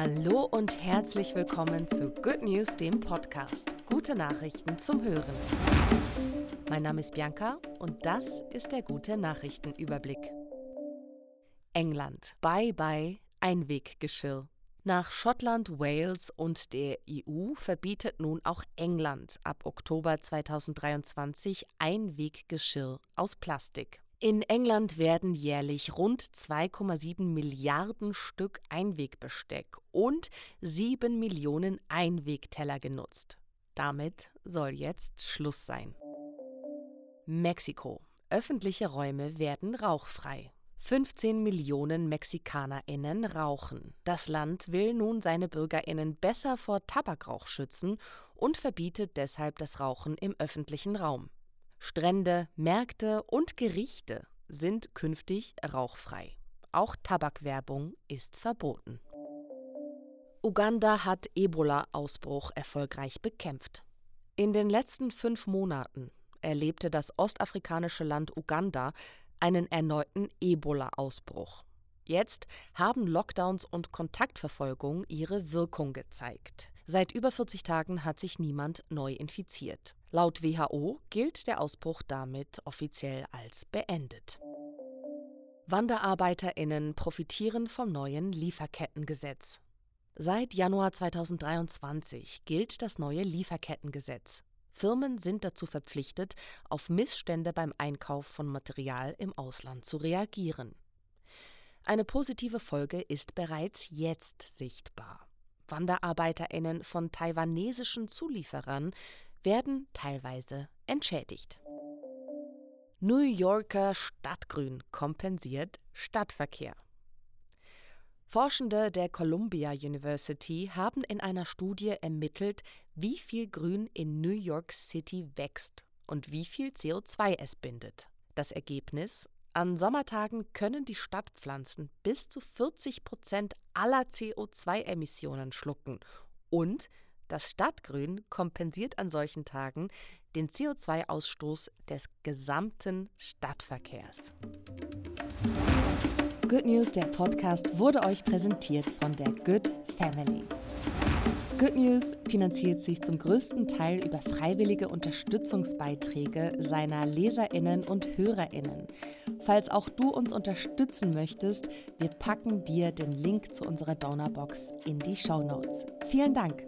Hallo und herzlich willkommen zu Good News, dem Podcast. Gute Nachrichten zum Hören. Mein Name ist Bianca und das ist der gute Nachrichtenüberblick. England. Bye bye Einweggeschirr. Nach Schottland, Wales und der EU verbietet nun auch England ab Oktober 2023 Einweggeschirr aus Plastik. In England werden jährlich rund 2,7 Milliarden Stück Einwegbesteck und 7 Millionen Einwegteller genutzt. Damit soll jetzt Schluss sein. Mexiko. Öffentliche Räume werden rauchfrei. 15 Millionen Mexikanerinnen rauchen. Das Land will nun seine Bürgerinnen besser vor Tabakrauch schützen und verbietet deshalb das Rauchen im öffentlichen Raum. Strände, Märkte und Gerichte sind künftig rauchfrei. Auch Tabakwerbung ist verboten. Uganda hat Ebola-Ausbruch erfolgreich bekämpft. In den letzten fünf Monaten erlebte das ostafrikanische Land Uganda einen erneuten Ebola-Ausbruch. Jetzt haben Lockdowns und Kontaktverfolgung ihre Wirkung gezeigt. Seit über 40 Tagen hat sich niemand neu infiziert. Laut WHO gilt der Ausbruch damit offiziell als beendet. Wanderarbeiterinnen profitieren vom neuen Lieferkettengesetz. Seit Januar 2023 gilt das neue Lieferkettengesetz. Firmen sind dazu verpflichtet, auf Missstände beim Einkauf von Material im Ausland zu reagieren. Eine positive Folge ist bereits jetzt sichtbar. Wanderarbeiterinnen von taiwanesischen Zulieferern werden teilweise entschädigt. New Yorker Stadtgrün kompensiert Stadtverkehr. Forschende der Columbia University haben in einer Studie ermittelt, wie viel Grün in New York City wächst und wie viel CO2 es bindet. Das Ergebnis? An Sommertagen können die Stadtpflanzen bis zu 40 Prozent aller CO2-Emissionen schlucken und das Stadtgrün kompensiert an solchen Tagen den CO2-Ausstoß des gesamten Stadtverkehrs. Good News, der Podcast, wurde euch präsentiert von der Good Family. Good News finanziert sich zum größten Teil über freiwillige Unterstützungsbeiträge seiner Leserinnen und Hörerinnen. Falls auch du uns unterstützen möchtest, wir packen dir den Link zu unserer Donorbox in die Show Notes. Vielen Dank.